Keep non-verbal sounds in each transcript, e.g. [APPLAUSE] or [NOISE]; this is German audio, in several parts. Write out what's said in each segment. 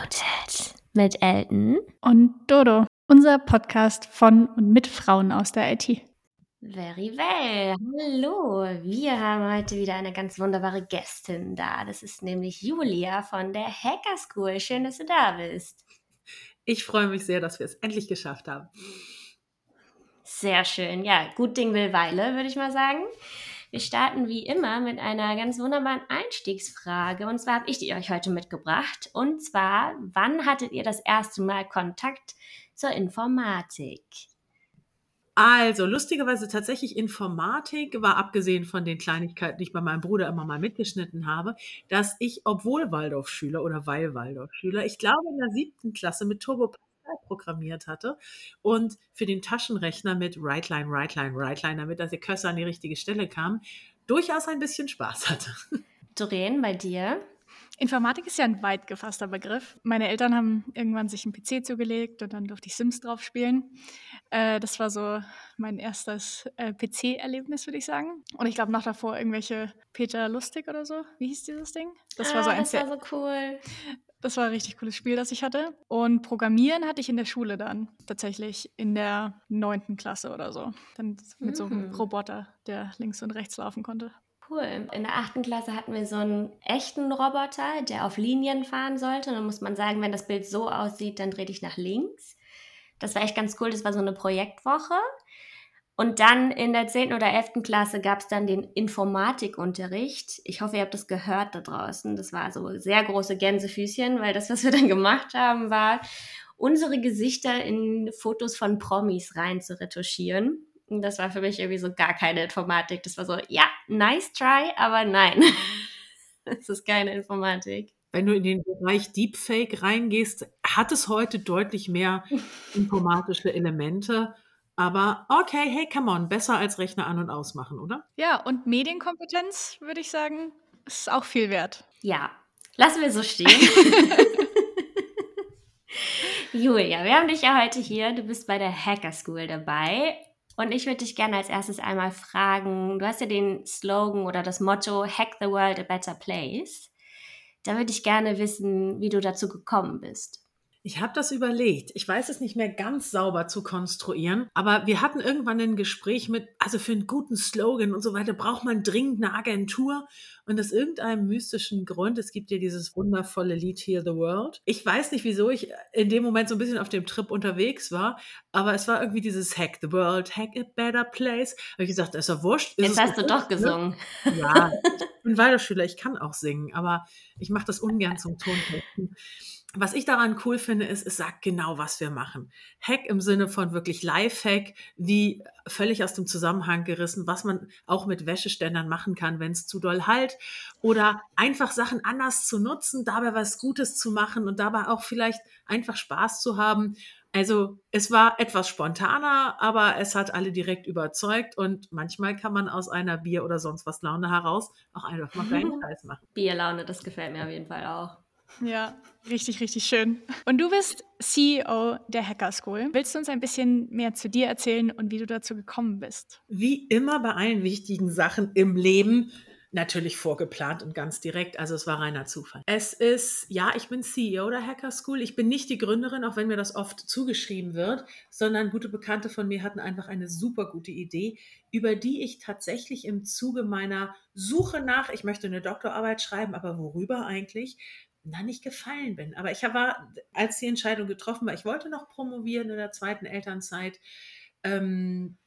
Unmuted mit Elton und Dodo, unser Podcast von und mit Frauen aus der IT. Very well. Hallo. Wir haben heute wieder eine ganz wunderbare Gästin da. Das ist nämlich Julia von der Hacker School. Schön, dass du da bist. Ich freue mich sehr, dass wir es endlich geschafft haben. Sehr schön. Ja, gut Ding will Weile, würde ich mal sagen. Wir starten wie immer mit einer ganz wunderbaren Einstiegsfrage. Und zwar habe ich die euch heute mitgebracht. Und zwar, wann hattet ihr das erste Mal Kontakt zur Informatik? Also, lustigerweise tatsächlich Informatik war abgesehen von den Kleinigkeiten, die ich bei meinem Bruder immer mal mitgeschnitten habe, dass ich, obwohl Waldorfschüler oder weil Waldorfschüler, ich glaube in der siebten Klasse mit Turbo programmiert hatte und für den Taschenrechner mit Rightline, Rightline, Rightline, damit das der Cursor an die richtige Stelle kam, durchaus ein bisschen Spaß hatte. Doreen, bei dir? Informatik ist ja ein weit gefasster Begriff. Meine Eltern haben irgendwann sich einen PC zugelegt und dann durfte ich Sims drauf spielen. Äh, das war so mein erstes äh, PC-Erlebnis, würde ich sagen. Und ich glaube noch davor irgendwelche Peter Lustig oder so. Wie hieß dieses Ding? Das ah, war so eins das war so cool. Das war ein richtig cooles Spiel, das ich hatte. Und Programmieren hatte ich in der Schule dann tatsächlich in der neunten Klasse oder so. Dann mit mhm. so einem mhm. Roboter, der links und rechts laufen konnte. Cool. In der achten Klasse hatten wir so einen echten Roboter, der auf Linien fahren sollte. Und dann muss man sagen, wenn das Bild so aussieht, dann dreh dich nach links. Das war echt ganz cool. Das war so eine Projektwoche. Und dann in der 10. oder 11. Klasse gab es dann den Informatikunterricht. Ich hoffe, ihr habt das gehört da draußen. Das war so sehr große Gänsefüßchen, weil das, was wir dann gemacht haben, war, unsere Gesichter in Fotos von Promis rein zu retuschieren. Und das war für mich irgendwie so gar keine Informatik. Das war so, ja, nice try, aber nein. [LAUGHS] das ist keine Informatik wenn du in den Bereich Deepfake reingehst, hat es heute deutlich mehr [LAUGHS] informatische Elemente. Aber okay, hey, come on, besser als Rechner an- und ausmachen, oder? Ja, und Medienkompetenz, würde ich sagen, ist auch viel wert. Ja, lassen wir so stehen. [LAUGHS] Julia, wir haben dich ja heute hier. Du bist bei der Hacker School dabei. Und ich würde dich gerne als erstes einmal fragen, du hast ja den Slogan oder das Motto Hack the World a Better Place. Da würde ich gerne wissen, wie du dazu gekommen bist. Ich habe das überlegt. Ich weiß es nicht mehr ganz sauber zu konstruieren, aber wir hatten irgendwann ein Gespräch mit, also für einen guten Slogan und so weiter braucht man dringend eine Agentur und aus irgendeinem mystischen Grund, es gibt ja dieses wundervolle Lied Heal the World. Ich weiß nicht, wieso ich in dem Moment so ein bisschen auf dem Trip unterwegs war, aber es war irgendwie dieses Hack the World, Hack a Better Place. Habe ich gesagt, das ist ja wurscht. Ist Jetzt hast du doch gesungen. Ja, ich bin Waldorfschüler, ich kann auch singen, aber ich mache das ungern zum Tontesten was ich daran cool finde, ist, es sagt genau, was wir machen. Hack im Sinne von wirklich Live-Hack, wie völlig aus dem Zusammenhang gerissen, was man auch mit Wäscheständern machen kann, wenn es zu doll halt. Oder einfach Sachen anders zu nutzen, dabei was Gutes zu machen und dabei auch vielleicht einfach Spaß zu haben. Also es war etwas spontaner, aber es hat alle direkt überzeugt und manchmal kann man aus einer Bier oder sonst was Laune heraus auch einfach mal [LAUGHS] keinen Scheiß machen. Bierlaune, das gefällt mir auf jeden Fall auch. Ja, richtig, richtig schön. Und du bist CEO der Hacker School. Willst du uns ein bisschen mehr zu dir erzählen und wie du dazu gekommen bist? Wie immer bei allen wichtigen Sachen im Leben natürlich vorgeplant und ganz direkt. Also es war reiner Zufall. Es ist, ja, ich bin CEO der Hacker School. Ich bin nicht die Gründerin, auch wenn mir das oft zugeschrieben wird, sondern gute Bekannte von mir hatten einfach eine super gute Idee, über die ich tatsächlich im Zuge meiner Suche nach, ich möchte eine Doktorarbeit schreiben, aber worüber eigentlich, na, nicht gefallen bin. Aber ich war, als die Entscheidung getroffen war, ich wollte noch promovieren in der zweiten Elternzeit, ähm,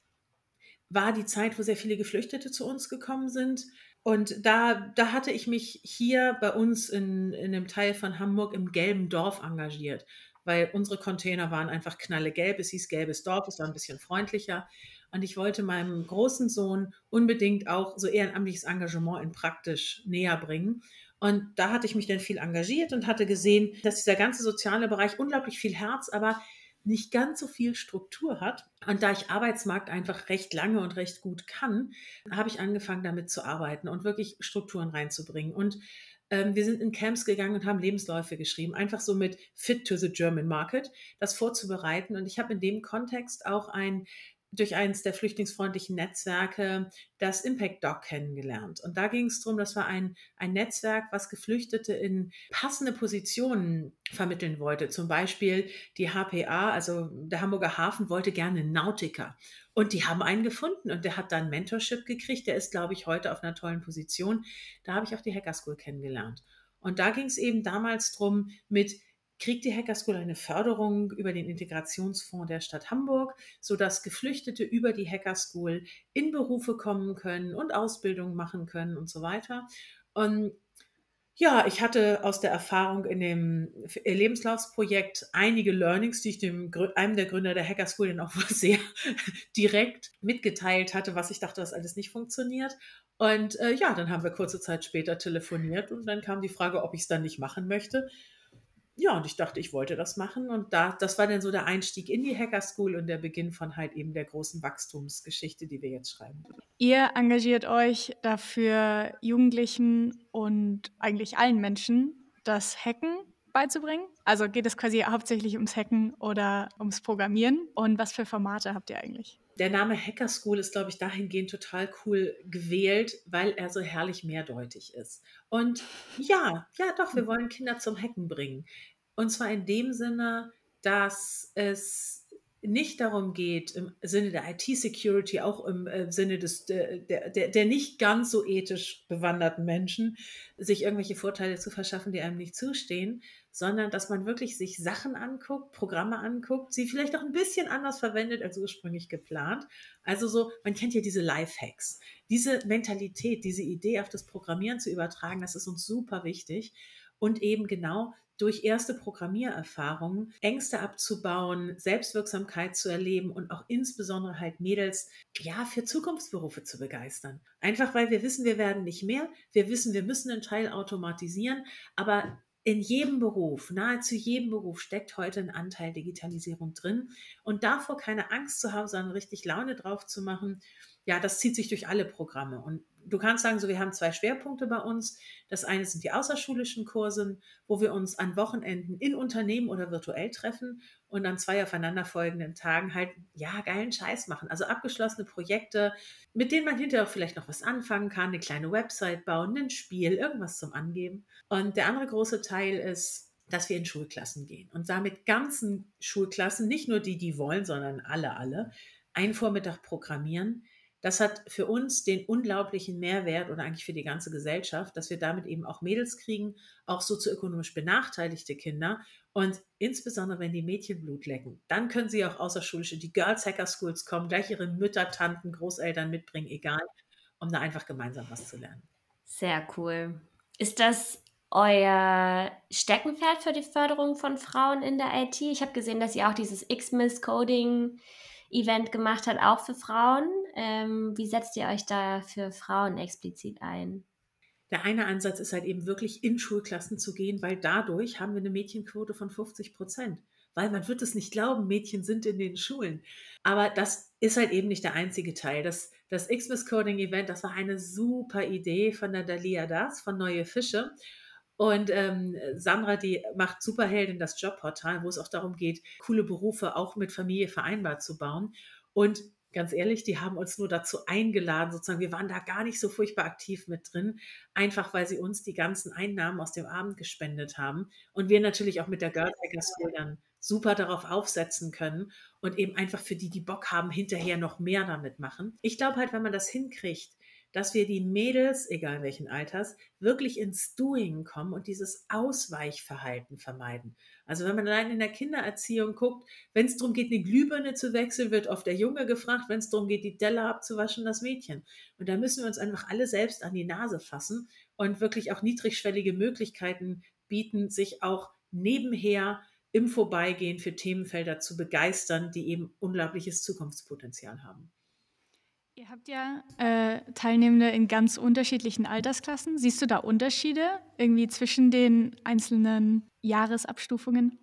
war die Zeit, wo sehr viele Geflüchtete zu uns gekommen sind. Und da, da hatte ich mich hier bei uns in, in einem Teil von Hamburg im gelben Dorf engagiert, weil unsere Container waren einfach knallegelb. Es hieß gelbes Dorf, es war ein bisschen freundlicher. Und ich wollte meinem großen Sohn unbedingt auch so ehrenamtliches Engagement in praktisch näher bringen. Und da hatte ich mich dann viel engagiert und hatte gesehen, dass dieser ganze soziale Bereich unglaublich viel Herz, aber nicht ganz so viel Struktur hat. Und da ich Arbeitsmarkt einfach recht lange und recht gut kann, habe ich angefangen damit zu arbeiten und wirklich Strukturen reinzubringen. Und ähm, wir sind in Camps gegangen und haben Lebensläufe geschrieben, einfach so mit Fit to the German Market, das vorzubereiten. Und ich habe in dem Kontext auch ein durch eines der flüchtlingsfreundlichen Netzwerke das Impact Doc kennengelernt. Und da ging es darum, das war ein, ein Netzwerk, was Geflüchtete in passende Positionen vermitteln wollte. Zum Beispiel die HPA, also der Hamburger Hafen, wollte gerne Nautiker. Und die haben einen gefunden und der hat dann Mentorship gekriegt. Der ist, glaube ich, heute auf einer tollen Position. Da habe ich auch die Hacker School kennengelernt. Und da ging es eben damals darum, mit kriegt die Hacker School eine Förderung über den Integrationsfonds der Stadt Hamburg, sodass Geflüchtete über die Hacker School in Berufe kommen können und Ausbildung machen können und so weiter. Und ja, ich hatte aus der Erfahrung in dem Lebenslaufsprojekt einige Learnings, die ich dem, einem der Gründer der Hacker School dann auch [LAUGHS] sehr direkt mitgeteilt hatte, was ich dachte, dass alles nicht funktioniert. Und äh, ja, dann haben wir kurze Zeit später telefoniert und dann kam die Frage, ob ich es dann nicht machen möchte ja, und ich dachte, ich wollte das machen. Und da, das war dann so der Einstieg in die Hacker School und der Beginn von halt eben der großen Wachstumsgeschichte, die wir jetzt schreiben. Ihr engagiert euch dafür, Jugendlichen und eigentlich allen Menschen das Hacken beizubringen? Also geht es quasi hauptsächlich ums Hacken oder ums Programmieren? Und was für Formate habt ihr eigentlich? Der Name Hacker School ist, glaube ich, dahingehend total cool gewählt, weil er so herrlich mehrdeutig ist. Und ja, ja, doch, wir wollen Kinder zum Hacken bringen. Und zwar in dem Sinne, dass es nicht darum geht, im Sinne der IT-Security, auch im äh, Sinne des, der, der, der nicht ganz so ethisch bewanderten Menschen, sich irgendwelche Vorteile zu verschaffen, die einem nicht zustehen, sondern dass man wirklich sich Sachen anguckt, Programme anguckt, sie vielleicht auch ein bisschen anders verwendet als ursprünglich geplant. Also so, man kennt ja diese Lifehacks. Diese Mentalität, diese Idee auf das Programmieren zu übertragen, das ist uns super wichtig. Und eben genau durch erste Programmiererfahrungen Ängste abzubauen, Selbstwirksamkeit zu erleben und auch insbesondere halt Mädels ja für Zukunftsberufe zu begeistern. Einfach weil wir wissen, wir werden nicht mehr, wir wissen, wir müssen einen Teil automatisieren, aber in jedem Beruf, nahezu jedem Beruf steckt heute ein Anteil Digitalisierung drin. Und davor keine Angst zu haben, sondern richtig Laune drauf zu machen, ja, das zieht sich durch alle Programme. Und du kannst sagen, so wir haben zwei Schwerpunkte bei uns. Das eine sind die außerschulischen Kurse, wo wir uns an Wochenenden in Unternehmen oder virtuell treffen und an zwei aufeinanderfolgenden Tagen halt, ja, geilen Scheiß machen. Also abgeschlossene Projekte, mit denen man hinterher auch vielleicht noch was anfangen kann, eine kleine Website bauen, ein Spiel, irgendwas zum Angeben. Und der andere große Teil ist, dass wir in Schulklassen gehen und damit ganzen Schulklassen, nicht nur die, die wollen, sondern alle, alle, einen Vormittag programmieren. Das hat für uns den unglaublichen Mehrwert oder eigentlich für die ganze Gesellschaft, dass wir damit eben auch Mädels kriegen, auch sozioökonomisch benachteiligte Kinder und insbesondere wenn die Mädchen Blut lecken, dann können sie auch außerschulisch in die Girls Hacker Schools kommen, gleich ihre Mütter, Tanten, Großeltern mitbringen, egal, um da einfach gemeinsam was zu lernen. Sehr cool. Ist das euer Steckenpferd für die Förderung von Frauen in der IT? Ich habe gesehen, dass ihr auch dieses X-Miss Coding Event gemacht habt, auch für Frauen. Ähm, wie setzt ihr euch da für Frauen explizit ein? Der eine Ansatz ist halt eben wirklich in Schulklassen zu gehen, weil dadurch haben wir eine Mädchenquote von 50 Prozent. Weil man wird es nicht glauben, Mädchen sind in den Schulen. Aber das ist halt eben nicht der einzige Teil. Das, das Xmas Coding Event, das war eine super Idee von der Dalia Das, von Neue Fische. Und ähm, Sandra, die macht Superheldin das Jobportal, wo es auch darum geht, coole Berufe auch mit Familie vereinbar zu bauen. Und ganz ehrlich, die haben uns nur dazu eingeladen, sozusagen, wir waren da gar nicht so furchtbar aktiv mit drin, einfach weil sie uns die ganzen Einnahmen aus dem Abend gespendet haben. Und wir natürlich auch mit der Girls Hacker School dann super darauf aufsetzen können und eben einfach für die, die Bock haben, hinterher noch mehr damit machen. Ich glaube halt, wenn man das hinkriegt, dass wir die Mädels, egal welchen Alters, wirklich ins Doing kommen und dieses Ausweichverhalten vermeiden. Also wenn man allein in der Kindererziehung guckt, wenn es darum geht, eine Glühbirne zu wechseln, wird oft der Junge gefragt, wenn es darum geht, die Delle abzuwaschen, das Mädchen. Und da müssen wir uns einfach alle selbst an die Nase fassen und wirklich auch niedrigschwellige Möglichkeiten bieten, sich auch nebenher im Vorbeigehen für Themenfelder zu begeistern, die eben unglaubliches Zukunftspotenzial haben. Ihr habt ja äh, Teilnehmende in ganz unterschiedlichen Altersklassen. Siehst du da Unterschiede irgendwie zwischen den einzelnen Jahresabstufungen?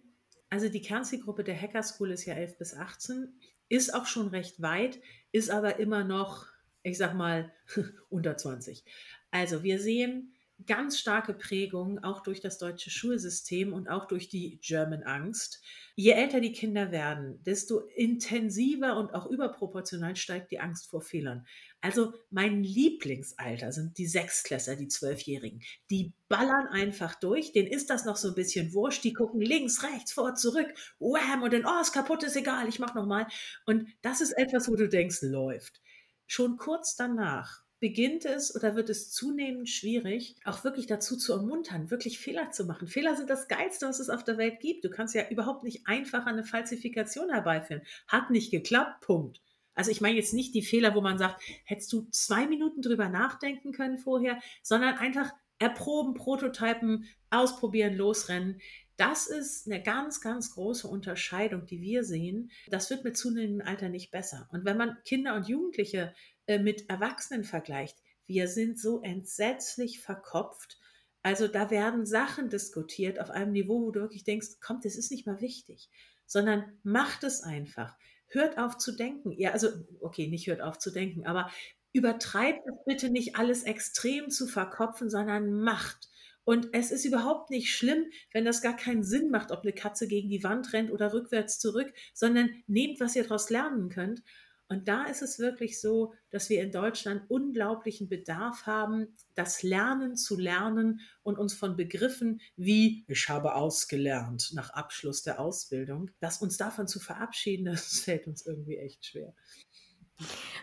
Also die Kernzielgruppe der Hacker School ist ja 11 bis 18, ist auch schon recht weit, ist aber immer noch, ich sag mal, [LAUGHS] unter 20. Also wir sehen ganz starke Prägung, auch durch das deutsche Schulsystem und auch durch die German Angst. Je älter die Kinder werden, desto intensiver und auch überproportional steigt die Angst vor Fehlern. Also mein Lieblingsalter sind die Sechsklässler, die Zwölfjährigen. Die ballern einfach durch, denen ist das noch so ein bisschen wurscht, die gucken links, rechts, vor, zurück, wham, und dann, oh, ist kaputt, ist egal, ich mach nochmal. Und das ist etwas, wo du denkst, läuft. Schon kurz danach beginnt es oder wird es zunehmend schwierig, auch wirklich dazu zu ermuntern, wirklich Fehler zu machen. Fehler sind das Geilste, was es auf der Welt gibt. Du kannst ja überhaupt nicht einfach eine Falsifikation herbeiführen. Hat nicht geklappt, Punkt. Also ich meine jetzt nicht die Fehler, wo man sagt, hättest du zwei Minuten drüber nachdenken können vorher, sondern einfach erproben, prototypen, ausprobieren, losrennen. Das ist eine ganz, ganz große Unterscheidung, die wir sehen. Das wird mit zunehmendem Alter nicht besser. Und wenn man Kinder und Jugendliche mit Erwachsenen vergleicht, wir sind so entsetzlich verkopft. Also da werden Sachen diskutiert auf einem Niveau, wo du wirklich denkst, kommt, das ist nicht mal wichtig, sondern macht es einfach. Hört auf zu denken. Ja, also, okay, nicht hört auf zu denken, aber übertreibt es bitte nicht alles extrem zu verkopfen, sondern macht. Und es ist überhaupt nicht schlimm, wenn das gar keinen Sinn macht, ob eine Katze gegen die Wand rennt oder rückwärts zurück, sondern nehmt, was ihr daraus lernen könnt. Und da ist es wirklich so, dass wir in Deutschland unglaublichen Bedarf haben, das Lernen zu lernen und uns von Begriffen wie ich habe ausgelernt nach Abschluss der Ausbildung, dass uns davon zu verabschieden, [LAUGHS] das fällt uns irgendwie echt schwer.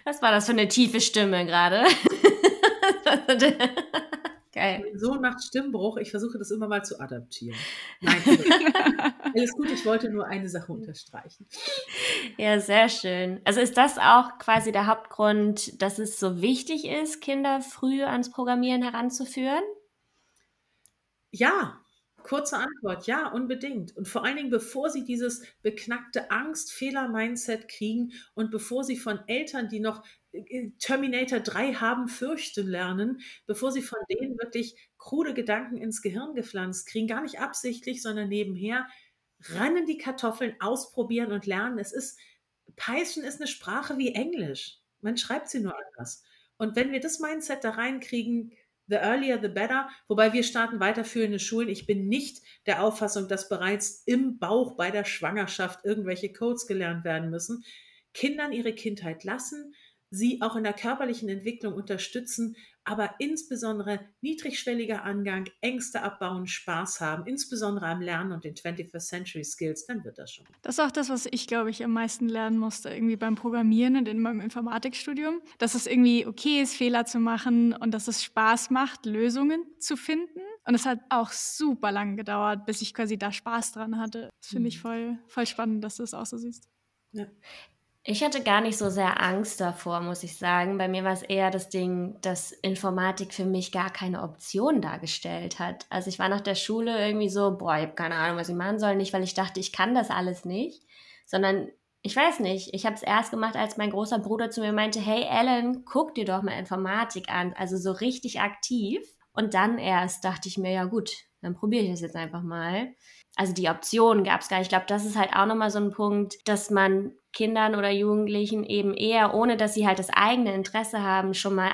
Was war das für eine tiefe Stimme gerade? [LAUGHS] Geil. Mein Sohn macht Stimmbruch. Ich versuche das immer mal zu adaptieren. Nein, [LAUGHS] alles gut. Ich wollte nur eine Sache unterstreichen. Ja, sehr schön. Also ist das auch quasi der Hauptgrund, dass es so wichtig ist, Kinder früh ans Programmieren heranzuführen? Ja, Kurze Antwort, ja, unbedingt. Und vor allen Dingen, bevor sie dieses beknackte Angst-Fehler-Mindset kriegen und bevor sie von Eltern, die noch Terminator 3 haben, fürchten lernen, bevor sie von denen wirklich krude Gedanken ins Gehirn gepflanzt kriegen, gar nicht absichtlich, sondern nebenher, rennen die Kartoffeln, ausprobieren und lernen. Es ist, Python ist eine Sprache wie Englisch. Man schreibt sie nur anders. Und wenn wir das Mindset da reinkriegen, the earlier the better, wobei wir starten weiterführende Schulen. Ich bin nicht der Auffassung, dass bereits im Bauch bei der Schwangerschaft irgendwelche Codes gelernt werden müssen. Kindern ihre Kindheit lassen, sie auch in der körperlichen Entwicklung unterstützen, aber insbesondere niedrigschwelliger Angang, Ängste abbauen, Spaß haben, insbesondere am Lernen und den 21st Century Skills, dann wird das schon. Das ist auch das, was ich, glaube ich, am meisten lernen musste, irgendwie beim Programmieren und in meinem Informatikstudium, dass es irgendwie okay ist, Fehler zu machen und dass es Spaß macht, Lösungen zu finden. Und es hat auch super lang gedauert, bis ich quasi da Spaß dran hatte. Das finde ich mhm. voll, voll spannend, dass du es das auch so siehst. Ja. Ich hatte gar nicht so sehr Angst davor, muss ich sagen. Bei mir war es eher das Ding, dass Informatik für mich gar keine Option dargestellt hat. Also ich war nach der Schule irgendwie so, boah, ich habe keine Ahnung, was ich machen soll. Nicht, weil ich dachte, ich kann das alles nicht, sondern ich weiß nicht. Ich habe es erst gemacht, als mein großer Bruder zu mir meinte, hey Ellen, guck dir doch mal Informatik an. Also so richtig aktiv. Und dann erst dachte ich mir, ja gut, dann probiere ich das jetzt einfach mal. Also die Option gab es gar nicht. Ich glaube, das ist halt auch nochmal so ein Punkt, dass man Kindern oder Jugendlichen eben eher, ohne dass sie halt das eigene Interesse haben, schon mal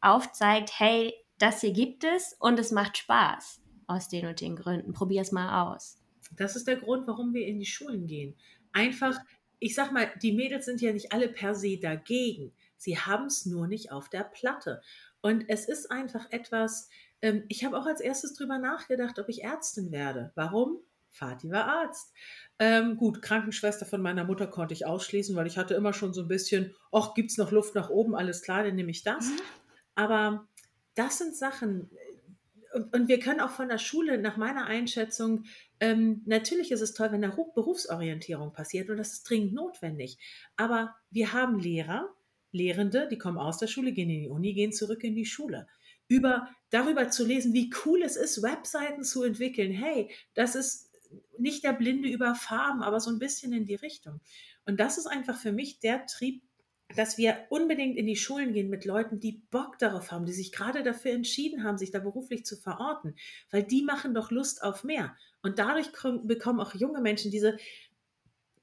aufzeigt, hey, das hier gibt es und es macht Spaß aus den und den Gründen. Probier es mal aus. Das ist der Grund, warum wir in die Schulen gehen. Einfach, ich sag mal, die Mädels sind ja nicht alle per se dagegen. Sie haben es nur nicht auf der Platte. Und es ist einfach etwas, ähm, ich habe auch als erstes drüber nachgedacht, ob ich Ärztin werde. Warum? Vati war Arzt. Ähm, gut, Krankenschwester von meiner Mutter konnte ich ausschließen, weil ich hatte immer schon so ein bisschen, ach, gibt es noch Luft nach oben, alles klar, dann nehme ich das. Mhm. Aber das sind Sachen, und, und, wir können auch von der Schule, nach meiner Einschätzung, ähm, natürlich ist es toll, wenn eine Berufsorientierung passiert und das ist dringend notwendig. Aber wir haben Lehrer, Lehrende, die kommen aus der Schule, gehen in die Uni, gehen zurück in die Schule über darüber zu lesen, wie cool es ist, Webseiten zu entwickeln. Hey, das ist nicht der Blinde über Farben, aber so ein bisschen in die Richtung. Und das ist einfach für mich der Trieb, dass wir unbedingt in die Schulen gehen mit Leuten, die Bock darauf haben, die sich gerade dafür entschieden haben, sich da beruflich zu verorten, weil die machen doch Lust auf mehr. Und dadurch bekommen auch junge Menschen diese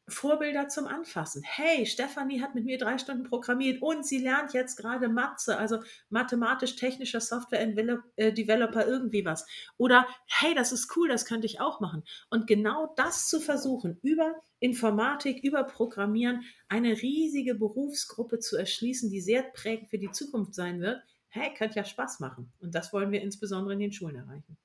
Vorbilder zum Anfassen. Hey, Stefanie hat mit mir drei Stunden programmiert und sie lernt jetzt gerade Mathe, also mathematisch-technischer Software-Developer, irgendwie was. Oder hey, das ist cool, das könnte ich auch machen. Und genau das zu versuchen, über Informatik, über Programmieren eine riesige Berufsgruppe zu erschließen, die sehr prägend für die Zukunft sein wird, hey, könnte ja Spaß machen. Und das wollen wir insbesondere in den Schulen erreichen.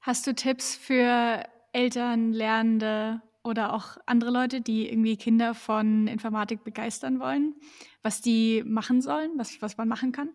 Hast du Tipps für Eltern, Lernende oder auch andere Leute, die irgendwie Kinder von Informatik begeistern wollen, was die machen sollen, was, was man machen kann?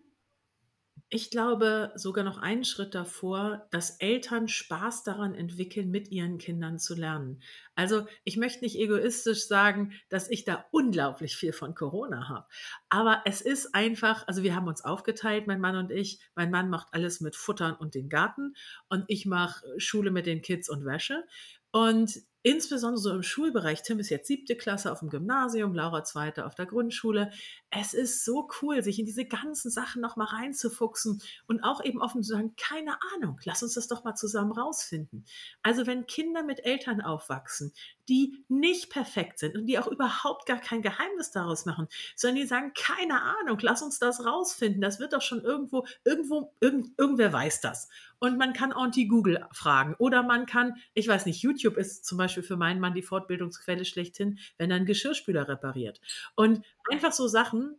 Ich glaube sogar noch einen Schritt davor, dass Eltern Spaß daran entwickeln, mit ihren Kindern zu lernen. Also ich möchte nicht egoistisch sagen, dass ich da unglaublich viel von Corona habe. Aber es ist einfach, also wir haben uns aufgeteilt, mein Mann und ich. Mein Mann macht alles mit Futtern und den Garten und ich mache Schule mit den Kids und Wäsche. Und insbesondere so im Schulbereich, Tim ist jetzt siebte Klasse auf dem Gymnasium, Laura zweite auf der Grundschule. Es ist so cool, sich in diese ganzen Sachen nochmal reinzufuchsen und auch eben offen zu sagen, keine Ahnung, lass uns das doch mal zusammen rausfinden. Also wenn Kinder mit Eltern aufwachsen, die nicht perfekt sind und die auch überhaupt gar kein Geheimnis daraus machen, sondern die sagen, keine Ahnung, lass uns das rausfinden, das wird doch schon irgendwo, irgendwo, irgend, irgendwer weiß das. Und man kann Anti-Google fragen oder man kann, ich weiß nicht, YouTube ist zum Beispiel Beispiel für meinen Mann die Fortbildungsquelle schlechthin, wenn er einen Geschirrspüler repariert. Und einfach so Sachen,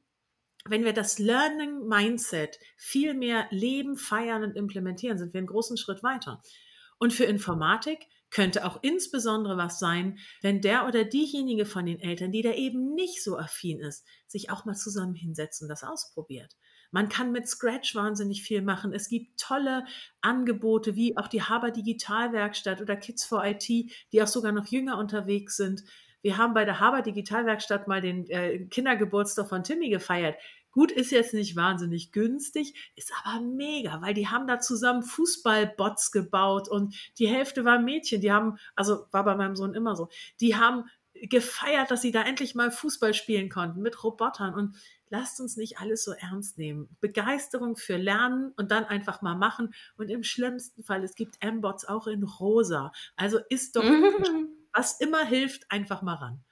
wenn wir das Learning Mindset viel mehr leben, feiern und implementieren, sind wir einen großen Schritt weiter. Und für Informatik könnte auch insbesondere was sein, wenn der oder diejenige von den Eltern, die da eben nicht so affin ist, sich auch mal zusammen hinsetzt und das ausprobiert. Man kann mit Scratch wahnsinnig viel machen. Es gibt tolle Angebote wie auch die Haber Digitalwerkstatt oder Kids for IT, die auch sogar noch jünger unterwegs sind. Wir haben bei der Haber Digitalwerkstatt mal den äh, Kindergeburtstag von Timmy gefeiert. Gut, ist jetzt nicht wahnsinnig günstig, ist aber mega, weil die haben da zusammen Fußballbots gebaut und die Hälfte war Mädchen. Die haben, also war bei meinem Sohn immer so, die haben gefeiert, dass sie da endlich mal Fußball spielen konnten mit Robotern und lasst uns nicht alles so ernst nehmen. Begeisterung für Lernen und dann einfach mal machen. Und im schlimmsten Fall, es gibt M-Bots auch in rosa. Also ist doch, [LAUGHS] was immer hilft, einfach mal ran.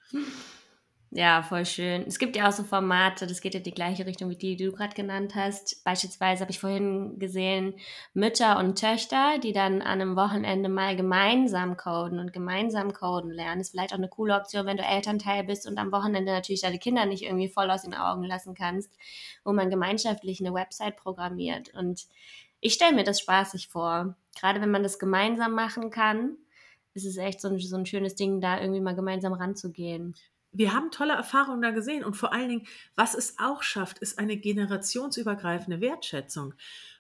Ja, voll schön. Es gibt ja auch so Formate, das geht ja die gleiche Richtung wie die, die du gerade genannt hast. Beispielsweise habe ich vorhin gesehen, Mütter und Töchter, die dann an einem Wochenende mal gemeinsam coden und gemeinsam coden lernen. Ist vielleicht auch eine coole Option, wenn du Elternteil bist und am Wochenende natürlich deine Kinder nicht irgendwie voll aus den Augen lassen kannst, wo man gemeinschaftlich eine Website programmiert. Und ich stelle mir das spaßig vor. Gerade wenn man das gemeinsam machen kann, ist es echt so ein, so ein schönes Ding, da irgendwie mal gemeinsam ranzugehen wir haben tolle Erfahrungen da gesehen und vor allen Dingen, was es auch schafft, ist eine generationsübergreifende Wertschätzung.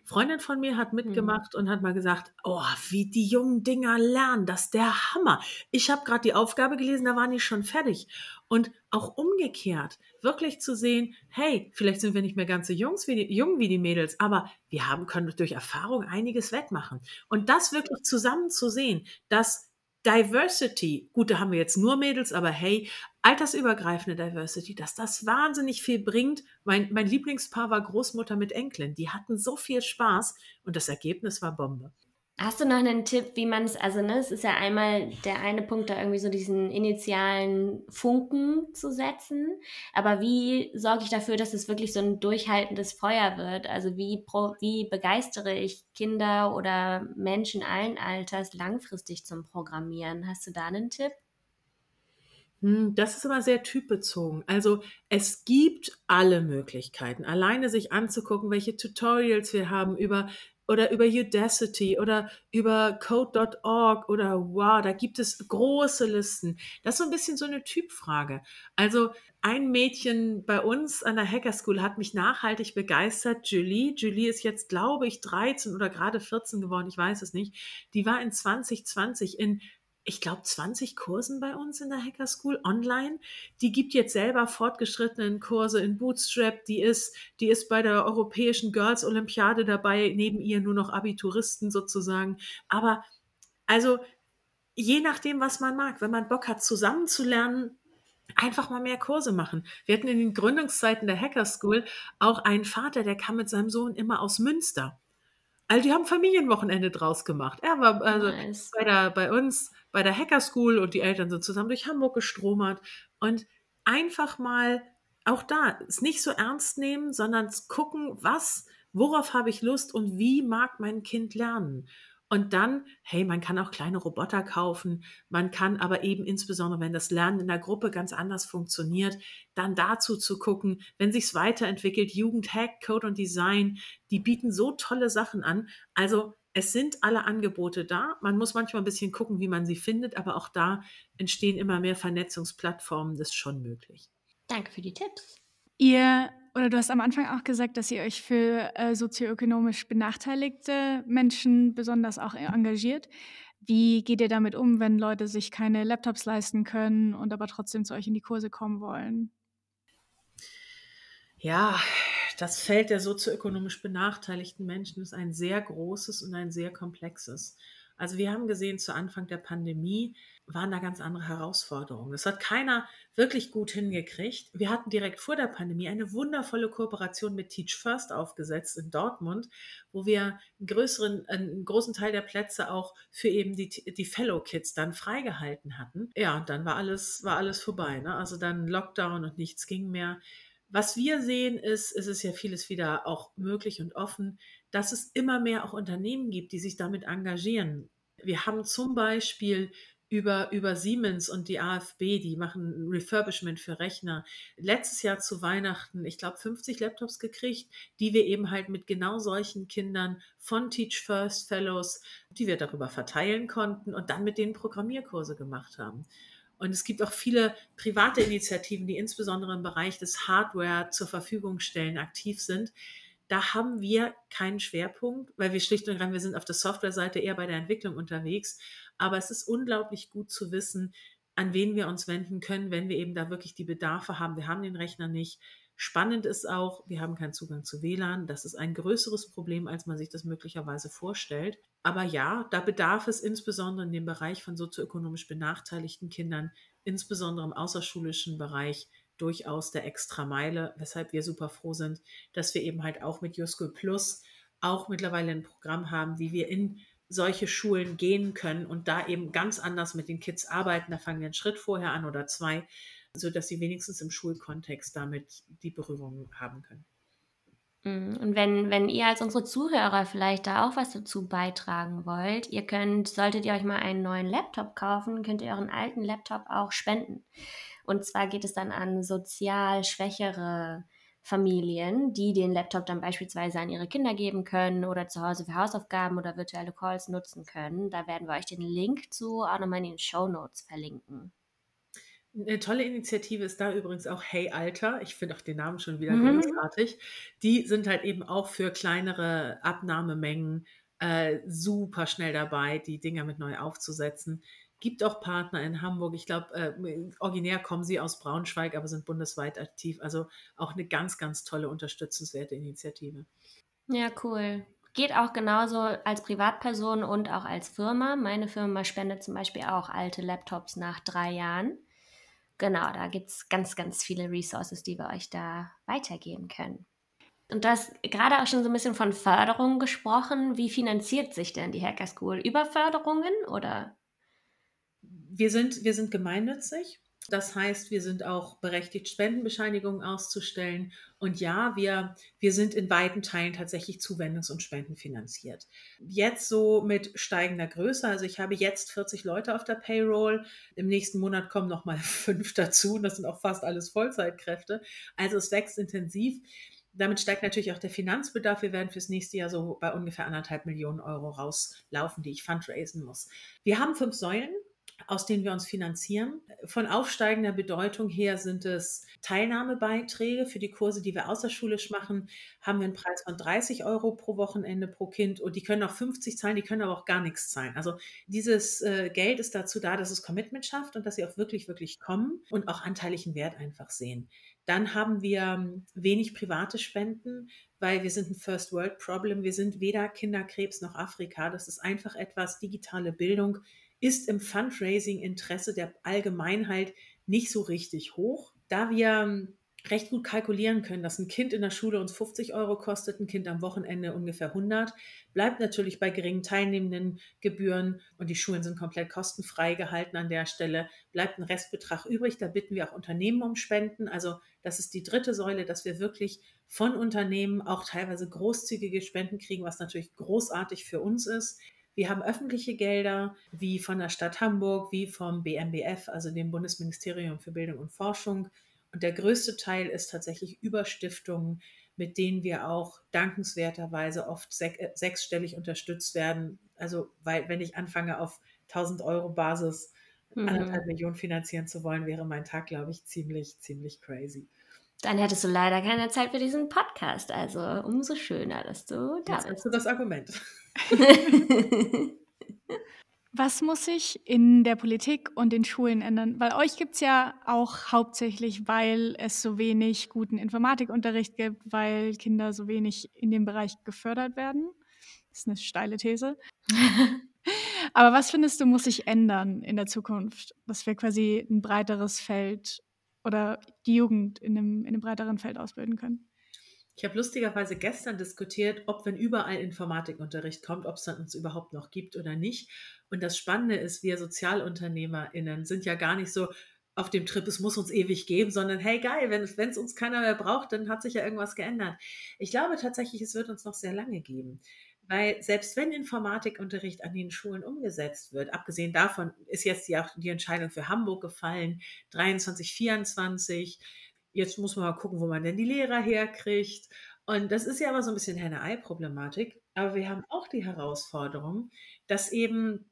Freundin von mir hat mitgemacht mhm. und hat mal gesagt, oh, wie die jungen Dinger lernen, das ist der Hammer. Ich habe gerade die Aufgabe gelesen, da waren die schon fertig. Und auch umgekehrt, wirklich zu sehen, hey, vielleicht sind wir nicht mehr ganz so Jungs wie die, jung wie die Mädels, aber wir haben, können durch Erfahrung einiges wettmachen. Und das wirklich zusammen zu sehen, dass Diversity, gut, da haben wir jetzt nur Mädels, aber hey, altersübergreifende Diversity, dass das wahnsinnig viel bringt. Mein, mein Lieblingspaar war Großmutter mit Enkelin. Die hatten so viel Spaß und das Ergebnis war Bombe. Hast du noch einen Tipp, wie man es, also ne, es ist ja einmal der eine Punkt, da irgendwie so diesen initialen Funken zu setzen, aber wie sorge ich dafür, dass es wirklich so ein durchhaltendes Feuer wird? Also wie, pro, wie begeistere ich Kinder oder Menschen allen Alters langfristig zum Programmieren? Hast du da einen Tipp? Hm, das ist immer sehr typbezogen. Also es gibt alle Möglichkeiten, alleine sich anzugucken, welche Tutorials wir haben über oder über Udacity oder über code.org oder wow, da gibt es große Listen. Das ist so ein bisschen so eine Typfrage. Also ein Mädchen bei uns an der Hacker School hat mich nachhaltig begeistert, Julie. Julie ist jetzt, glaube ich, 13 oder gerade 14 geworden, ich weiß es nicht. Die war in 2020 in ich glaube, 20 Kursen bei uns in der Hacker School online. Die gibt jetzt selber fortgeschrittenen Kurse in Bootstrap. Die ist, die ist bei der Europäischen Girls Olympiade dabei, neben ihr nur noch Abituristen sozusagen. Aber also, je nachdem, was man mag, wenn man Bock hat, zusammenzulernen, einfach mal mehr Kurse machen. Wir hatten in den Gründungszeiten der Hacker School auch einen Vater, der kam mit seinem Sohn immer aus Münster. Also die haben Familienwochenende draus gemacht. Er war also Nice. bei, der, bei uns bei der Hacker School und die Eltern sind zusammen durch Hamburg gestromert und einfach mal auch da es nicht so ernst nehmen, sondern gucken, was, worauf habe ich Lust und wie mag mein Kind lernen. Und dann, hey, man kann auch kleine Roboter kaufen, man kann aber eben insbesondere, wenn das Lernen in der Gruppe ganz anders funktioniert, dann dazu zu gucken, wenn sich's weiterentwickelt, Jugend, Hack, Code und Design, die bieten so tolle Sachen an. Also es sind alle Angebote da. Man muss manchmal ein bisschen gucken, wie man sie findet, aber auch da entstehen immer mehr Vernetzungsplattformen. Das ist schon möglich. Danke für die Tipps. Ihr oder du hast am Anfang auch gesagt, dass ihr euch für äh, sozioökonomisch benachteiligte Menschen besonders auch engagiert. Wie geht ihr damit um, wenn Leute sich keine Laptops leisten können und aber trotzdem zu euch in die Kurse kommen wollen? Ja, das Feld der sozioökonomisch benachteiligten Menschen ist ein sehr großes und ein sehr komplexes. Also wir haben gesehen, zu Anfang der Pandemie waren da ganz andere Herausforderungen. Das hat keiner wirklich gut hingekriegt. Wir hatten direkt vor der Pandemie eine wundervolle Kooperation mit Teach First aufgesetzt in Dortmund, wo wir einen, größeren, einen großen Teil der Plätze auch für eben die, die Fellow Kids dann freigehalten hatten. Ja, und dann war alles, war alles vorbei. Ne? Also dann Lockdown und nichts ging mehr. Was wir sehen ist, es ist ja vieles wieder auch möglich und offen, dass es immer mehr auch Unternehmen gibt, die sich damit engagieren. Wir haben zum Beispiel über, über Siemens und die AFB, die machen Refurbishment für Rechner, letztes Jahr zu Weihnachten, ich glaube, 50 Laptops gekriegt, die wir eben halt mit genau solchen Kindern von Teach First Fellows, die wir darüber verteilen konnten und dann mit denen Programmierkurse gemacht haben. Und es gibt auch viele private Initiativen, die insbesondere im Bereich des Hardware zur Verfügung stellen, aktiv sind. Da haben wir keinen Schwerpunkt, weil wir schlicht und ergreifend, wir sind auf der Softwareseite eher bei der Entwicklung unterwegs. Aber es ist unglaublich gut zu wissen, an wen wir uns wenden können, wenn wir eben da wirklich die Bedarfe haben. Wir haben den Rechner nicht. Spannend ist auch, wir haben keinen Zugang zu WLAN. Das ist ein größeres Problem, als man sich das möglicherweise vorstellt. Aber ja, da bedarf es insbesondere in dem Bereich von sozioökonomisch benachteiligten Kindern, insbesondere im außerschulischen Bereich, durchaus der Extrameile, weshalb wir super froh sind, dass wir eben halt auch mit YourSchool Plus auch mittlerweile ein Programm haben, wie wir in solche Schulen gehen können und da eben ganz anders mit den Kids arbeiten. Da fangen wir einen Schritt vorher an oder zwei, sodass sie wenigstens im Schulkontext damit die Berührung haben können. Mhm. Und wenn, wenn ihr als unsere Zuhörer vielleicht da auch was dazu beitragen wollt, ihr könnt, solltet ihr euch mal einen neuen Laptop kaufen, könnt ihr euren alten Laptop auch spenden. Und zwar geht es dann an sozial schwächere Familien, die den Laptop dann beispielsweise an ihre Kinder geben können oder zu Hause für Hausaufgaben oder virtuelle Calls nutzen können. Da werden wir euch den Link zu auch nochmal in den Show Notes verlinken. Eine tolle Initiative ist da übrigens auch Hey Alter. Ich finde auch den Namen schon wieder mhm. großartig. Die sind halt eben auch für kleinere Abnahmemengen äh, super schnell dabei, die Dinger mit neu aufzusetzen. Gibt auch Partner in Hamburg. Ich glaube, äh, originär kommen sie aus Braunschweig, aber sind bundesweit aktiv. Also auch eine ganz, ganz tolle, unterstützenswerte Initiative. Ja, cool. Geht auch genauso als Privatperson und auch als Firma. Meine Firma spendet zum Beispiel auch alte Laptops nach drei Jahren. Genau, da gibt es ganz, ganz viele Resources, die wir euch da weitergeben können. Und du hast gerade auch schon so ein bisschen von Förderung gesprochen. Wie finanziert sich denn die Hacker School? Über Förderungen oder? Wir sind, wir sind gemeinnützig. Das heißt, wir sind auch berechtigt, Spendenbescheinigungen auszustellen. Und ja, wir, wir sind in weiten Teilen tatsächlich zuwendungs- und spendenfinanziert. Jetzt so mit steigender Größe. Also ich habe jetzt 40 Leute auf der Payroll. Im nächsten Monat kommen nochmal [LAUGHS] fünf dazu. Und das sind auch fast alles Vollzeitkräfte. Also es wächst intensiv. Damit steigt natürlich auch der Finanzbedarf. Wir werden fürs nächste Jahr so bei ungefähr anderthalb Millionen Euro rauslaufen, die ich fundraisen muss. Wir haben fünf Säulen aus denen wir uns finanzieren. Von aufsteigender Bedeutung her sind es Teilnahmebeiträge für die Kurse, die wir außerschulisch machen, haben wir einen Preis von 30 Euro pro Wochenende pro Kind und die können auch 50 zahlen, die können aber auch gar nichts zahlen. Also dieses äh, Geld ist dazu da, dass es Commitment schafft und dass sie auch wirklich, wirklich kommen und auch anteiligen Wert einfach sehen. Dann haben wir ähm, wenig private Spenden, weil wir sind ein First World Problem. Wir sind weder Kinderkrebs noch Afrika. Das ist einfach etwas digitale Bildung ist im Fundraising-Interesse der Allgemeinheit nicht so richtig hoch. Da wir ähm, recht gut kalkulieren können, dass ein Kind in der Schule uns 50 Euro kostet, ein Kind am Wochenende ungefähr 100. Bleibt natürlich bei geringen teilnehmenden Gebühren und die Schulen sind komplett kostenfrei gehalten an der Stelle. Bleibt ein Restbetrag übrig. Da bitten wir auch Unternehmen um Spenden. Also das ist die dritte Säule, dass wir wirklich von Unternehmen auch teilweise großzügige Spenden kriegen, was natürlich großartig für uns ist. Wir haben öffentliche Gelder, wie von der Stadt Hamburg, wie vom BMBF, also dem Bundesministerium für Bildung und Forschung. Und der größte Teil ist tatsächlich über Stiftungen, mit denen wir auch dankenswerterweise oft äh, sechsstellig unterstützt werden. Also, weil, wenn ich anfange, auf 1000 Euro Basis mhm. anderthalb Millionen finanzieren zu wollen, wäre mein Tag, glaube ich, ziemlich, ziemlich crazy. Dann hättest du leider keine Zeit für diesen Podcast. Also umso schöner, dass du da Jetzt bist. Hast du das Argument. [LAUGHS] Was muss sich in der Politik und den Schulen ändern? Weil euch gibt es ja auch hauptsächlich, weil es so wenig guten Informatikunterricht gibt, weil Kinder so wenig in dem Bereich gefördert werden. Das ist eine steile These. [LAUGHS] Aber was findest du, muss sich ändern in der Zukunft, dass wir quasi ein breiteres Feld oder die Jugend in einem, in einem breiteren Feld ausbilden können? Ich habe lustigerweise gestern diskutiert, ob wenn überall Informatikunterricht kommt, ob es dann uns überhaupt noch gibt oder nicht. Und das Spannende ist, wir SozialunternehmerInnen sind ja gar nicht so auf dem Trip, es muss uns ewig geben, sondern hey geil, wenn es uns keiner mehr braucht, dann hat sich ja irgendwas geändert. Ich glaube tatsächlich, es wird uns noch sehr lange geben. Weil selbst wenn Informatikunterricht an den Schulen umgesetzt wird, abgesehen davon ist jetzt ja auch die Entscheidung für Hamburg gefallen, 23, 24. Jetzt muss man mal gucken, wo man denn die Lehrer herkriegt. Und das ist ja aber so ein bisschen Henne-Ei-Problematik. Aber wir haben auch die Herausforderung, dass eben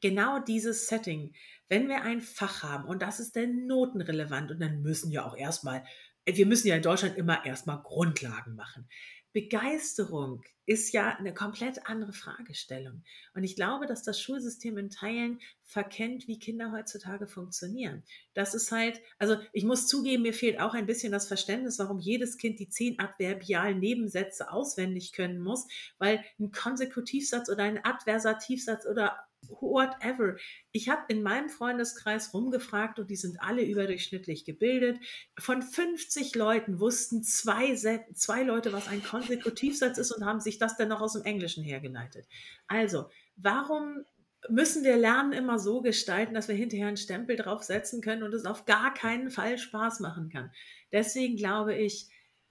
genau dieses Setting, wenn wir ein Fach haben und das ist dann notenrelevant und dann müssen ja auch erstmal, wir müssen ja in Deutschland immer erstmal Grundlagen machen. Begeisterung ist ja eine komplett andere Fragestellung. Und ich glaube, dass das Schulsystem in Teilen verkennt, wie Kinder heutzutage funktionieren. Das ist halt, also ich muss zugeben, mir fehlt auch ein bisschen das Verständnis, warum jedes Kind die zehn adverbialen Nebensätze auswendig können muss, weil ein Konsekutivsatz oder ein Adversativsatz oder whatever. Ich habe in meinem Freundeskreis rumgefragt und die sind alle überdurchschnittlich gebildet. Von 50 Leuten wussten zwei, zwei Leute, was ein Konsekutivsatz ist und haben sich das dann noch aus dem Englischen hergeleitet. Also, warum müssen wir Lernen immer so gestalten, dass wir hinterher einen Stempel draufsetzen können und es auf gar keinen Fall Spaß machen kann? Deswegen glaube ich,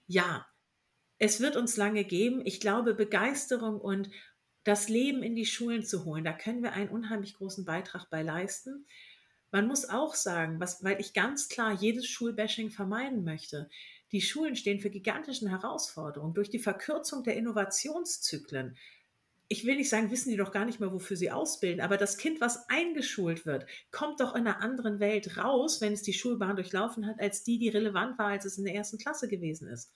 ja, es wird uns lange geben. Ich glaube, Begeisterung und das Leben in die Schulen zu holen. Da können wir einen unheimlich großen Beitrag bei leisten. Man muss auch sagen, was, weil ich ganz klar jedes Schulbashing vermeiden möchte. Die Schulen stehen für gigantischen Herausforderungen durch die Verkürzung der Innovationszyklen. Ich will nicht sagen, wissen die doch gar nicht mehr, wofür sie ausbilden, aber das Kind, was eingeschult wird, kommt doch in einer anderen Welt raus, wenn es die Schulbahn durchlaufen hat, als die, die relevant war, als es in der ersten Klasse gewesen ist.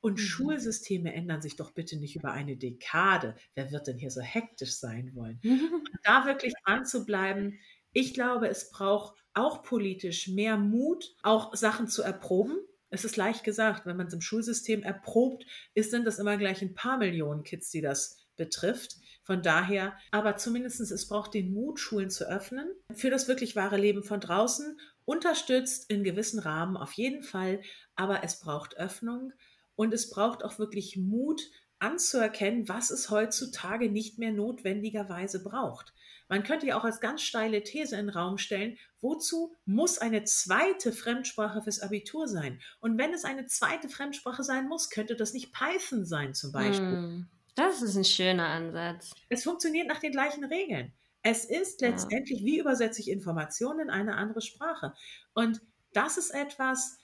Und mhm. Schulsysteme ändern sich doch bitte nicht über eine Dekade. Wer wird denn hier so hektisch sein wollen? [LAUGHS] Mhm. Da wirklich dran zu bleiben. Ich glaube, es braucht auch politisch mehr Mut, auch Sachen zu erproben. Es ist leicht gesagt, wenn man es im Schulsystem erprobt, ist, sind das immer gleich ein paar Millionen Kids, die das betrifft. Von daher, aber zumindest es braucht den Mut, Schulen zu öffnen für das wirklich wahre Leben von draußen, unterstützt in gewissen Rahmen auf jeden Fall, aber es braucht Öffnung und es braucht auch wirklich Mut anzuerkennen, was es heutzutage nicht mehr notwendigerweise braucht. Man könnte ja auch als ganz steile These in den Raum stellen, wozu muss eine zweite Fremdsprache fürs Abitur sein? Und wenn es eine zweite Fremdsprache sein muss, könnte das nicht Python sein zum Beispiel. Hm, das ist ein schöner Ansatz. Es funktioniert nach den gleichen Regeln. Es ist letztendlich, ja. wie übersetze ich Informationen in eine andere Sprache? Und das ist etwas,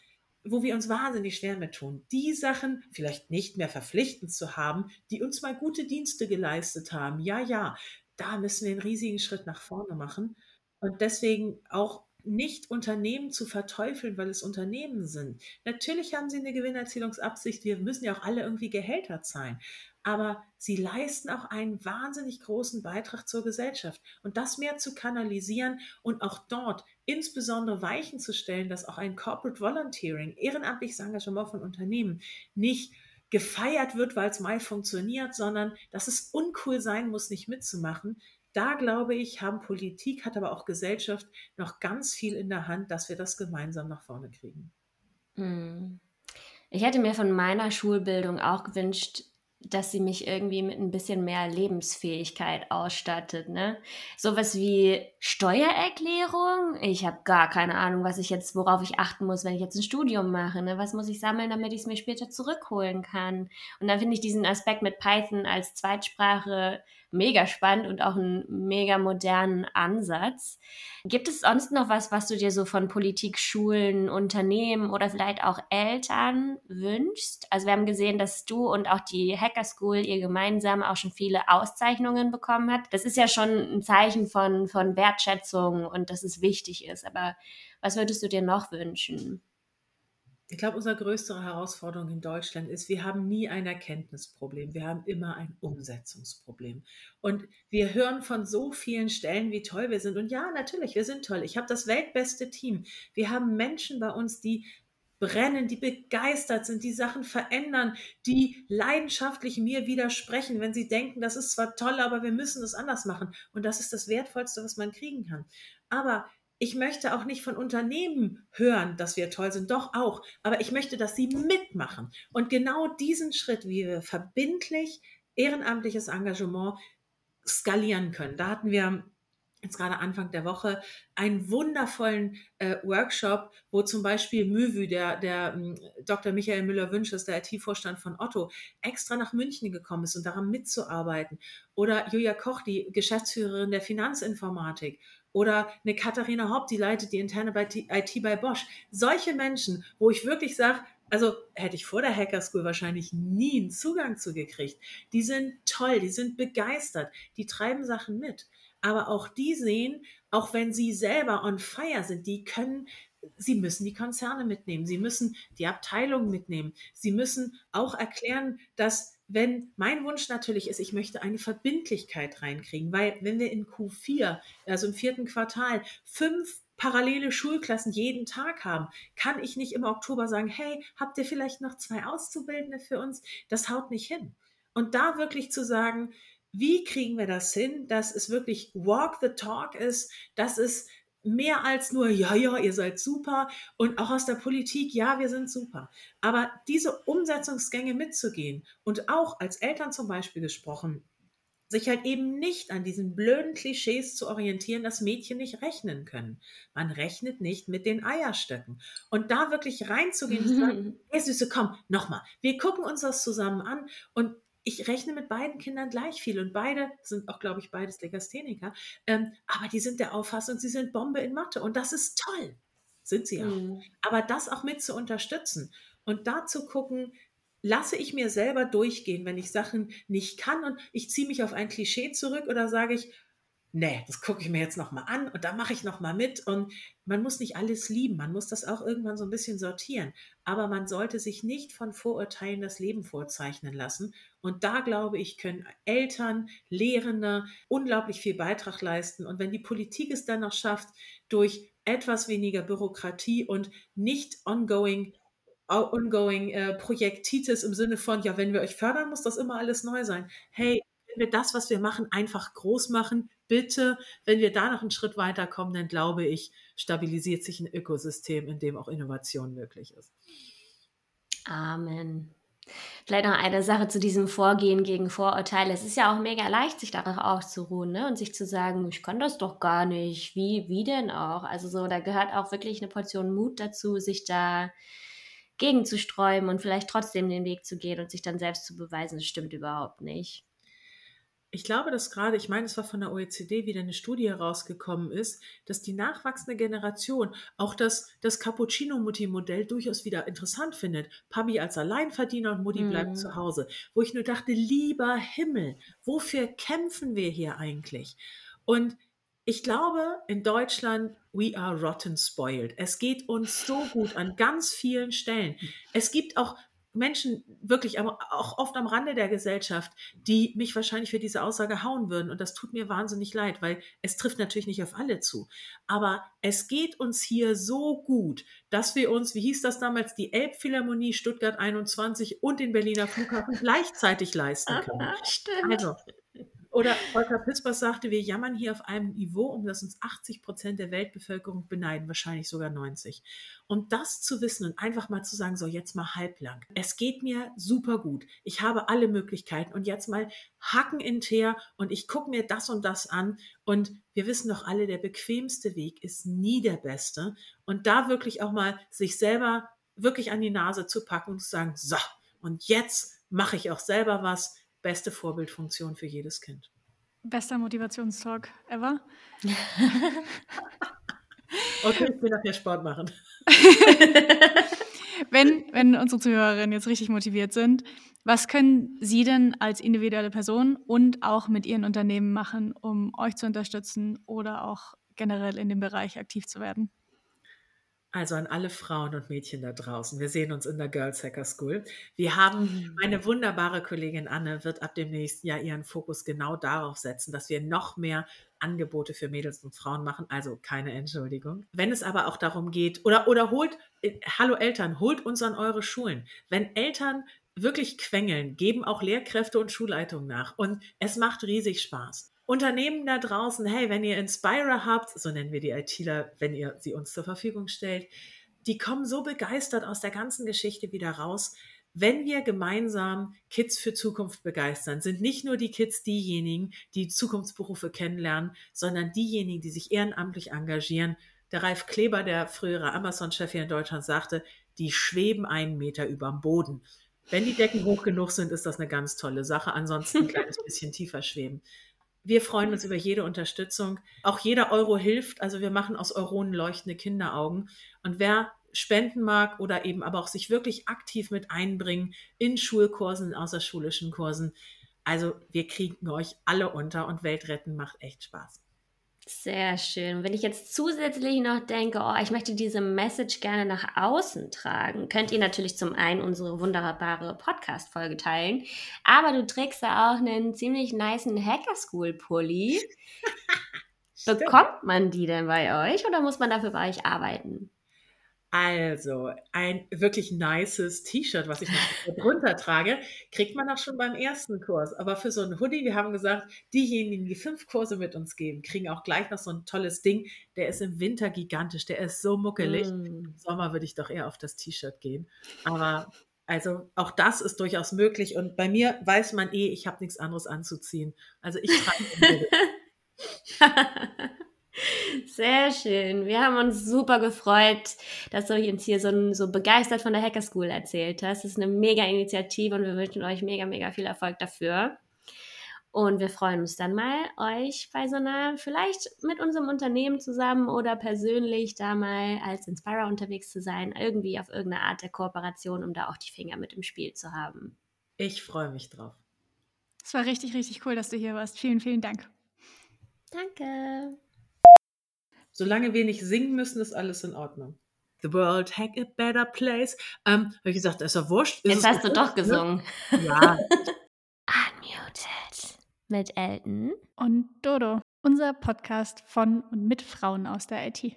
wo wir uns wahnsinnig schwer mit tun, die Sachen vielleicht nicht mehr verpflichtend zu haben, die uns mal gute Dienste geleistet haben. Ja, ja, da müssen wir einen riesigen Schritt nach vorne machen. Und deswegen auch nicht Unternehmen zu verteufeln, weil es Unternehmen sind. Natürlich haben sie eine Gewinnerzielungsabsicht. Wir müssen ja auch alle irgendwie Gehälter zahlen aber sie leisten auch einen wahnsinnig großen Beitrag zur Gesellschaft. Und das mehr zu kanalisieren und auch dort insbesondere Weichen zu stellen, dass auch ein Corporate Volunteering, ehrenamtliches Engagement von Unternehmen nicht gefeiert wird, weil es mal funktioniert, sondern dass es uncool sein muss, nicht mitzumachen. Da glaube ich, haben Politik, hat aber auch Gesellschaft noch ganz viel in der Hand, dass wir das gemeinsam nach vorne kriegen. Mm. Ich hätte mir von meiner Schulbildung auch gewünscht, dass sie mich irgendwie mit ein bisschen mehr Lebensfähigkeit ausstattet. Ne? Sowas wie Steuererklärung. Ich habe gar keine Ahnung, was ich jetzt, worauf ich achten muss, wenn ich jetzt ein Studium mache. Ne? Was muss ich sammeln, damit ich es mir später zurückholen kann? Und dann finde ich diesen Aspekt mit Python als Zweitsprache mega spannend und auch einen mega modernen Ansatz. Gibt es sonst noch was, was du dir so von Politik, Schulen, Unternehmen oder vielleicht auch Eltern wünschst? Also wir haben gesehen, dass du und auch die Hacker School ihr gemeinsam auch schon viele Auszeichnungen bekommen hat. Das ist ja schon ein Zeichen von, von Wertschätzung und dass es wichtig ist. Aber was würdest du dir noch wünschen? Ich glaube, unsere größte Herausforderung in Deutschland ist, wir haben nie ein Erkenntnisproblem, wir haben immer ein Umsetzungsproblem. Und wir hören von so vielen Stellen, wie toll wir sind. Und ja, natürlich, wir sind toll. Ich habe das weltbeste Team. Wir haben Menschen bei uns, die brennen, die begeistert sind, die Sachen verändern, die leidenschaftlich mir widersprechen, wenn sie denken, das ist zwar toll, aber wir müssen es anders machen. Und das ist das Wertvollste, was man kriegen kann. Aber ich möchte auch nicht von Unternehmen hören, dass wir toll sind, doch auch, aber ich möchte, dass sie mitmachen. Und genau diesen Schritt, wie wir verbindlich ehrenamtliches Engagement skalieren können. Da hatten wir jetzt gerade Anfang der Woche einen wundervollen äh, Workshop, wo zum Beispiel Möwü, der, der ähm, Dr. Michael Müller-Wünsch der IT-Vorstand von Otto, extra nach München gekommen ist, um daran mitzuarbeiten. Oder Julia Koch, die Geschäftsführerin der Finanzinformatik oder eine Katharina Haupt, die leitet die interne IT bei Bosch. Solche Menschen, wo ich wirklich sage, also hätte ich vor der Hacker School wahrscheinlich nie einen Zugang zu gekriegt. Die sind toll, die sind begeistert, die treiben Sachen mit. Aber auch die sehen, auch wenn sie selber on fire sind, die können, sie müssen die Konzerne mitnehmen, sie müssen die Abteilung mitnehmen, sie müssen auch erklären, dass wenn mein Wunsch natürlich ist, ich möchte eine Verbindlichkeit reinkriegen, weil wenn wir in Q4, also im vierten Quartal, fünf parallele Schulklassen jeden Tag haben, kann ich nicht im Oktober sagen, hey, habt ihr vielleicht noch zwei Auszubildende für uns? Das haut nicht hin. Und da wirklich zu sagen, wie kriegen wir das hin, dass es wirklich walk the talk ist, dass es mehr als nur, ja, ja, ihr seid super und auch aus der Politik, ja, wir sind super. Aber diese Umsetzungsgänge mitzugehen und auch als Eltern zum Beispiel gesprochen, sich halt eben nicht an diesen blöden Klischees zu orientieren, dass Mädchen nicht rechnen können. Man rechnet nicht mit den Eierstöcken. Und da wirklich reinzugehen und sagen, [LAUGHS] hey Süße, komm, nochmal, wir gucken uns das zusammen an und ich rechne mit beiden Kindern gleich viel und beide sind auch, glaube ich, beides Legastheniker, ähm, aber die sind der Auffassung, sie sind Bombe in Mathe und das ist toll, sind sie auch. Mhm. Aber das auch mit zu unterstützen und da zu gucken, lasse ich mir selber durchgehen, wenn ich Sachen nicht kann und ich ziehe mich auf ein Klischee zurück oder sage ich, nee, das gucke ich mir jetzt nochmal an und da mache ich nochmal mit. Und man muss nicht alles lieben, man muss das auch irgendwann so ein bisschen sortieren. Aber man sollte sich nicht von Vorurteilen das Leben vorzeichnen lassen. Und da glaube ich, können Eltern, Lehrende unglaublich viel Beitrag leisten. Und wenn die Politik es dann noch schafft, durch etwas weniger Bürokratie und nicht ongoing ongoing äh, Projektitis im Sinne von, ja, wenn wir euch fördern, muss das immer alles neu sein. Hey, wenn wir das, was wir machen, einfach groß machen, bitte, wenn wir da noch einen Schritt weiterkommen, dann glaube ich, stabilisiert sich ein Ökosystem, in dem auch Innovation möglich ist. Amen. Vielleicht noch eine Sache zu diesem Vorgehen gegen Vorurteile. Es ist ja auch mega leicht, sich darauf auszuruhen ne? und sich zu sagen, ich kann das doch gar nicht. Wie, wie denn auch? Also so, da gehört auch wirklich eine Portion Mut dazu, sich da gegenzusträuben und vielleicht trotzdem den Weg zu gehen und sich dann selbst zu beweisen, das stimmt überhaupt nicht. Ich glaube, dass gerade, ich meine, es war von der OECD wieder eine Studie herausgekommen ist, dass die nachwachsende Generation auch das, das Cappuccino-Mutti-Modell durchaus wieder interessant findet. Papi als Alleinverdiener und Mutti mm. bleibt zu Hause. Wo ich nur dachte, lieber Himmel, wofür kämpfen wir hier eigentlich? Und ich glaube, in Deutschland, we are rotten spoiled. Es geht uns so gut an ganz vielen Stellen. Es gibt auch Menschen wirklich, aber auch oft am Rande der Gesellschaft, die mich wahrscheinlich für diese Aussage hauen würden. Und das tut mir wahnsinnig leid, weil es trifft natürlich nicht auf alle zu. Aber es geht uns hier so gut, dass wir uns, wie hieß das damals, die Elbphilharmonie Stuttgart 21 und den Berliner Flughafen gleichzeitig leisten können. [LAUGHS] Stimmt. Also, Oder Volker Pispers sagte, wir jammern hier auf einem Niveau, um das uns 80 Prozent der Weltbevölkerung beneiden, wahrscheinlich sogar 90. Und das zu wissen und einfach mal zu sagen, so jetzt mal halblang. Es geht mir super gut. Ich habe alle Möglichkeiten und jetzt mal Hacken in Teer und ich gucke mir das und das an. Und wir wissen doch alle, der bequemste Weg ist nie der beste. Und da wirklich auch mal sich selber wirklich an die Nase zu packen und zu sagen, so, und jetzt mache ich auch selber was beste Vorbildfunktion für jedes Kind. Bester Motivationstalk ever. [LAUGHS] okay, ich will nachher Sport machen. [LAUGHS] wenn, wenn unsere Zuhörerinnen jetzt richtig motiviert sind, was können Sie denn als individuelle Person und auch mit Ihren Unternehmen machen, um euch zu unterstützen oder auch generell in dem Bereich aktiv zu werden? Also an alle Frauen und Mädchen da draußen. Wir sehen uns in der Girls Hacker School. Wir haben, mhm. meine wunderbare Kollegin Anne wird ab dem nächsten Jahr ihren Fokus genau darauf setzen, dass wir noch mehr Angebote für Mädels und Frauen machen. Also keine Entschuldigung. Wenn es aber auch darum geht, oder, oder holt, äh, hallo Eltern, holt uns an eure Schulen. Wenn Eltern wirklich quengeln, geben auch Lehrkräfte und Schulleitungen nach. Und es macht riesig Spaß. Unternehmen da draußen, hey, wenn ihr Inspire habt, so nennen wir die ITler, wenn ihr sie uns zur Verfügung stellt, die kommen so begeistert aus der ganzen Geschichte wieder raus. Wenn wir gemeinsam Kids für Zukunft begeistern, sind nicht nur die Kids diejenigen, die Zukunftsberufe kennenlernen, sondern diejenigen, die sich ehrenamtlich engagieren. Der Ralf Kleber, der frühere Amazon-Chef hier in Deutschland, sagte, die schweben einen Meter über dem Boden. Wenn die Decken hoch genug sind, ist das eine ganz tolle Sache. Ansonsten ein [LAUGHS] kleines bisschen tiefer schweben. Wir freuen uns über jede Unterstützung. Auch jeder Euro hilft. Also wir machen aus Euronen leuchtende Kinderaugen. Und wer spenden mag oder eben aber auch sich wirklich aktiv mit einbringen in Schulkursen, in außerschulischen Kursen. Also wir kriegen euch alle unter und Weltretten macht echt Spaß. Sehr schön. Wenn ich jetzt zusätzlich noch denke, oh, ich möchte diese Message gerne nach außen tragen, könnt ihr natürlich zum einen unsere wunderbare Podcast-Folge teilen, aber du trägst da auch einen ziemlich niceen Hacker School Pulli. [LAUGHS] Bekommt man die denn bei euch oder muss man dafür bei euch arbeiten? Also, ein wirklich nices T-Shirt, was ich noch [LAUGHS] drunter trage, kriegt man auch schon beim ersten Kurs. Aber für so ein Hoodie, wir haben gesagt, diejenigen, die fünf Kurse mit uns geben, kriegen auch gleich noch so ein tolles Ding. Der ist im Winter gigantisch, der ist so muckelig. Mm. Im Sommer würde ich doch eher auf das T-Shirt gehen. Aber also auch das ist durchaus möglich. Und bei mir weiß man eh, ich habe nichts anderes anzuziehen. Also ich trage. [LAUGHS] [LAUGHS] Sehr schön. Wir haben uns super gefreut, dass du uns hier so, so begeistert von der Hacker School erzählt hast. Das ist eine mega Initiative und wir wünschen euch mega, mega viel Erfolg dafür. Und wir freuen uns dann mal, euch bei so einer, vielleicht mit unserem Unternehmen zusammen oder persönlich da mal als Inspirer unterwegs zu sein, irgendwie auf irgendeine Art der Kooperation, um da auch die Finger mit im Spiel zu haben. Ich freue mich drauf. Es war richtig, richtig cool, dass du hier warst. Vielen, vielen Dank. Danke. Solange wir nicht singen müssen, ist alles in Ordnung. The world had a better place. Ähm, habe ich gesagt, ist ja wurscht. Ist Jetzt hast du doch gesungen. Ja. [LAUGHS] Unmuted. Mit Elton. Und Dodo. Unser Podcast von und mit Frauen aus der IT.